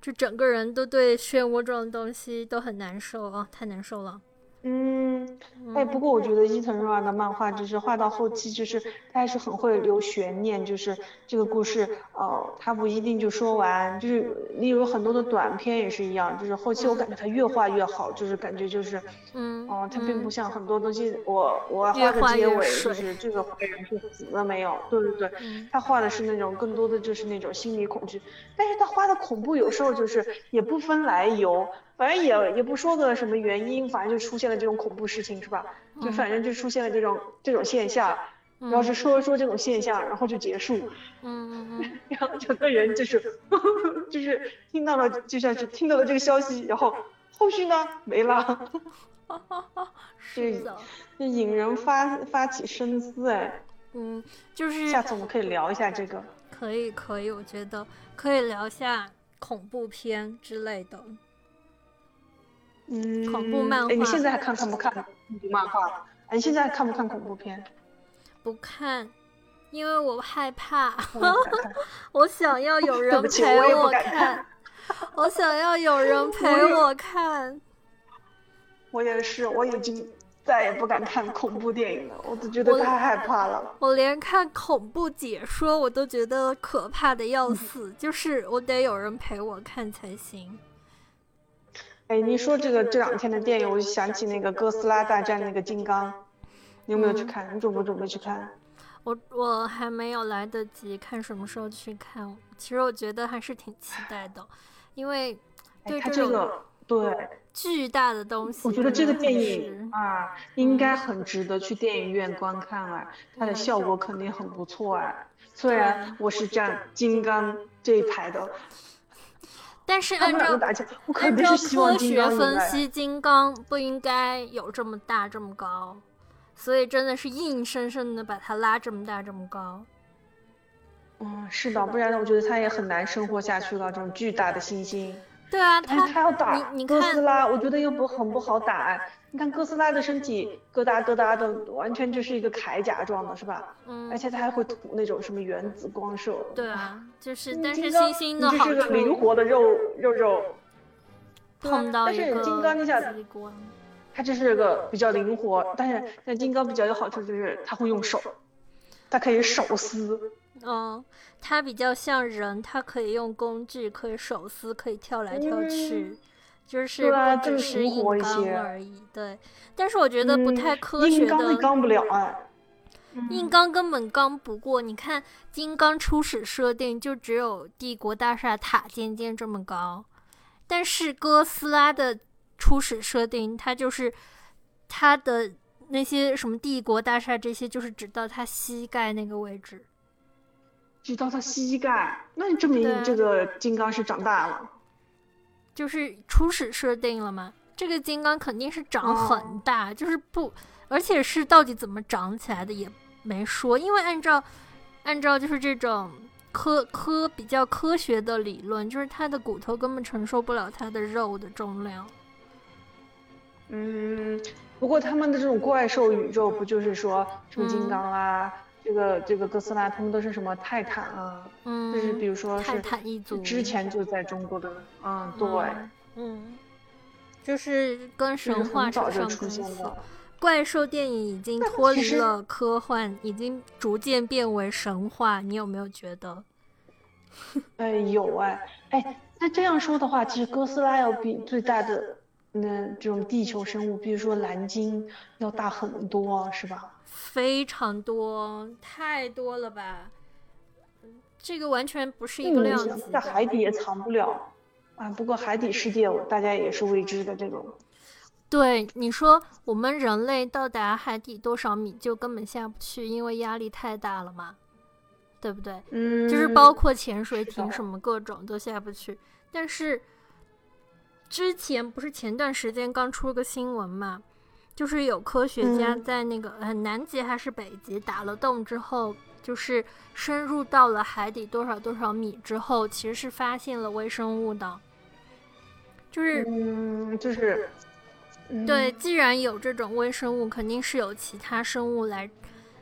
就整个人都对漩涡这种东西都很难受啊，太难受了。嗯，哎，不过我觉得伊藤润二的漫画就是画到后期，就是他还是很会留悬念，就是这个故事，呃，他不一定就说完，就是例如很多的短片也是一样，就是后期我感觉他越画越好，就是感觉就是，嗯，哦，他并不像很多东西，我我画个结尾，就是这个坏人是死了没有？对对对，他画的是那种更多的就是那种心理恐惧，但是他画的恐怖有时候就是也不分来由。反正也也不说个什么原因，反正就出现了这种恐怖事情，是吧？就反正就出现了这种这种现象，然后是说一说这种现象，然后就结束。嗯嗯 然后整个人就是 就是听到了，就像是听到了这个消息，然后后续呢没了。哈哈哈是的，就引人发发起深思哎。嗯，就是下次我们可以聊一下这个。可以可以，我觉得可以聊一下恐怖片之类的。嗯，恐怖漫画。你现在还看看不看恐怖漫画？哎，你现在看不看恐怖片？不看，因为我害怕。我想要有人陪我看。我想要有人陪我看。我也是，我已经再也不敢看恐怖电影了，我都觉得太害怕了。我连看恐怖解说我都觉得可怕的要死，就是我得有人陪我看才行。哎，你说这个这两天的电影，我就想起那个哥斯拉大战那个金刚，你有没有去看？你准不准备去看？我我还没有来得及看，什么时候去看？其实我觉得还是挺期待的，因为对这个对巨大的东西，我觉得这个电影啊，应该很值得去电影院观看啊，它的效果肯定很不错啊。虽然我是站金刚这一排的。但是按照按照科学分析，金刚不应该有这么大这么高，所以真的是硬生生的把它拉这么大这么高。嗯，是的，不然我觉得它也很难生活下去了。这种巨大的猩猩。对啊，他他要打你哥斯拉，我觉得又不很不好打。你看哥斯拉的身体疙瘩疙瘩的，完全就是一个铠甲状的，是吧？嗯。而且他还会吐那种什么原子光射。对啊，就是，但是猩猩的好处。这是个灵活的肉肉肉。碰到一个。但是金刚你想，它这是个比较灵活，但是但金刚比较有好处就是它会用手，它可以手撕。嗯，它比较像人，它可以用工具，可以手撕，可以跳来跳去。就是不只是硬刚而已，对。但是我觉得不太科学的。硬刚不了啊。硬刚根本刚不过。你看金刚初始设定就只有帝国大厦塔尖尖这么高，但是哥斯拉的初始设定，它就是它的那些什么帝国大厦这些，就是只到它膝盖那个位置。只到他膝盖，那证明这个金刚是长大了。就是初始设定了嘛，这个金刚肯定是长很大，就是不，而且是到底怎么长起来的也没说，因为按照按照就是这种科科比较科学的理论，就是它的骨头根本承受不了它的肉的重量。嗯，不过他们的这种怪兽宇宙不就是说什么金刚啊？这个这个哥斯拉，他们都是什么泰坦啊？嗯，就是比如说是泰坦一族，之前就在中国的，嗯，对，嗯，就是跟神话扯上关系。怪兽电影已经脱离了科幻，已经逐渐变为神话，你有没有觉得？哎，有哎，哎，那这样说的话，其实哥斯拉要比最大的那这种地球生物，比如说蓝鲸，要大很多，是吧？非常多，太多了吧？这个完全不是一个量级。在海底也藏不了啊。不过海底世界大家也是未知的这种。对，你说我们人类到达海底多少米就根本下不去，因为压力太大了嘛，对不对？嗯。就是包括潜水艇什么各种都下不去。但是之前不是前段时间刚出了个新闻嘛？就是有科学家在那个呃南极还是北极打了洞之后，就是深入到了海底多少多少米之后，其实是发现了微生物的。就是嗯，就是对，既然有这种微生物，肯定是有其他生物来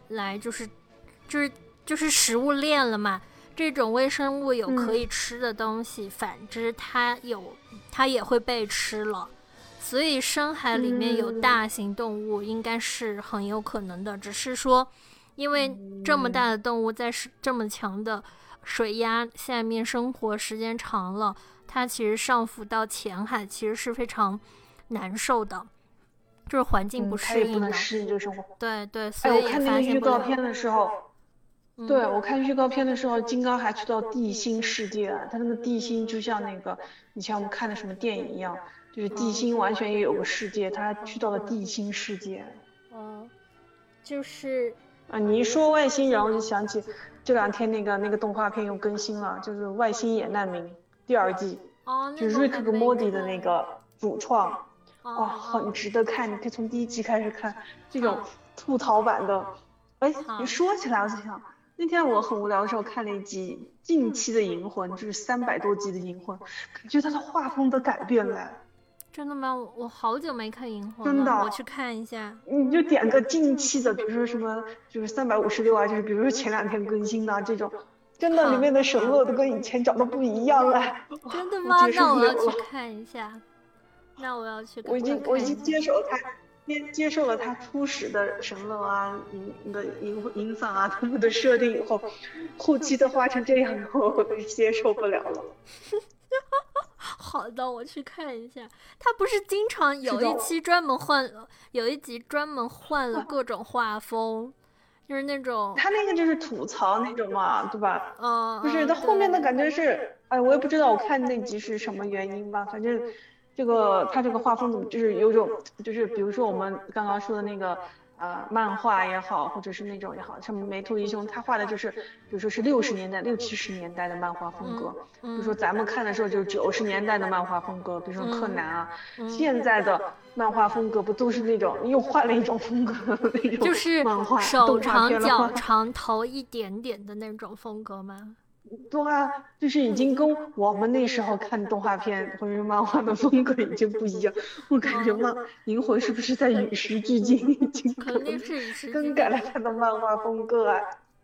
来，就是就是就是食物链了嘛。这种微生物有可以吃的东西，反之它有它也会被吃了。所以深海里面有大型动物，应该是很有可能的。只是说，因为这么大的动物在这么强的水压下面生活时间长了，它其实上浮到浅海其实是非常难受的，就是环境不适应不能。适应这个生活。对对，所以我看那个预告片的时候，对我看预告片的时候，金刚还去到地心世界，它那个地心就像那个以前我们看的什么电影一样。就是地心完全也有个世界，他去到了地心世界。嗯，就是啊，你一说外星人，我就想起这两天那个那个动画片又更新了，就是《外星野难民》第二季，就是瑞克和莫蒂的那个主创，哇，很值得看，你可以从第一集开始看，这种吐槽版的。哎，你说起来，我就想，那天我很无聊的时候看了一集近期的《银魂》，就是三百多集的《银魂》，感觉它的画风都改变了。真的吗？我我好久没看银魂了，我去看一下。你就点个近期的，比如说什么，就是三百五十六啊，就是比如说前两天更新的这种，真的里面的神乐都跟以前长得不一样了。真的吗？那我要去看一下。那我要去。我已经我已经接受他，接接受了他初始的神乐啊，银的银银嗓啊他们的设定以后，后期的画成这样以后，我都接受不了了。好的，我去看一下。他不是经常有一期专门换了，有一集专门换了各种画风，就是那种他那个就是吐槽那种嘛，对吧？嗯，不是他后面的感觉是，哎，我也不知道我看那集是什么原因吧，反正这个他这个画风怎么就是有种，就是比如说我们刚刚说的那个。呃，漫画也好，或者是那种也好，像梅图一雄他画的就是，比如说是六十年代、六七十年代的漫画风格，比如说咱们看的时候就是九十年代的漫画风格，比如说柯南啊，现在的漫画风格不都是那种又换了一种风格那种就是手长脚长头一点点的那种风格吗？动画就是已经跟我们那时候看动画片或者漫画的风格已经不一样。我感觉漫银魂是不是在与时俱进，已经肯定是与时更改了他的漫画风格啊。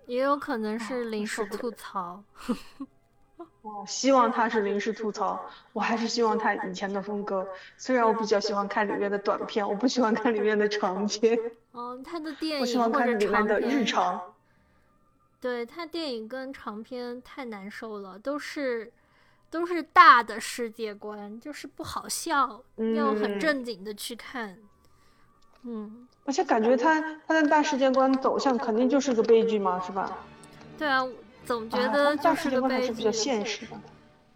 也有可能是临时吐槽。我希望他是临时吐槽，我还是希望他以前的风格。虽然我比较喜欢看里面的短片，我不喜欢看里面的长片。哦，他的电影我喜欢看里面的日常。对他电影跟长篇太难受了，都是都是大的世界观，就是不好笑，要很正经的去看。嗯，而且感觉他他的大世界观走向肯定就是个悲剧嘛，是吧？对啊。总觉得就是个悲剧现实，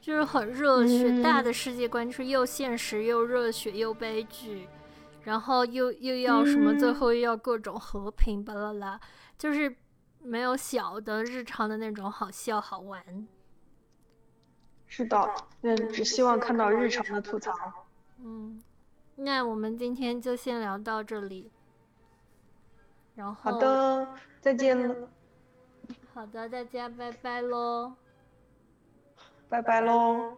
就是很热血，大的世界观就是又现实又热血又悲剧，然后又又要什么，最后又要各种和平，巴拉拉，就是没有小的日常的那种好笑好玩。是的，那只希望看到日常的吐槽。嗯，那我们今天就先聊到这里。然后好的，再见了。好的，大家拜拜喽！拜拜喽！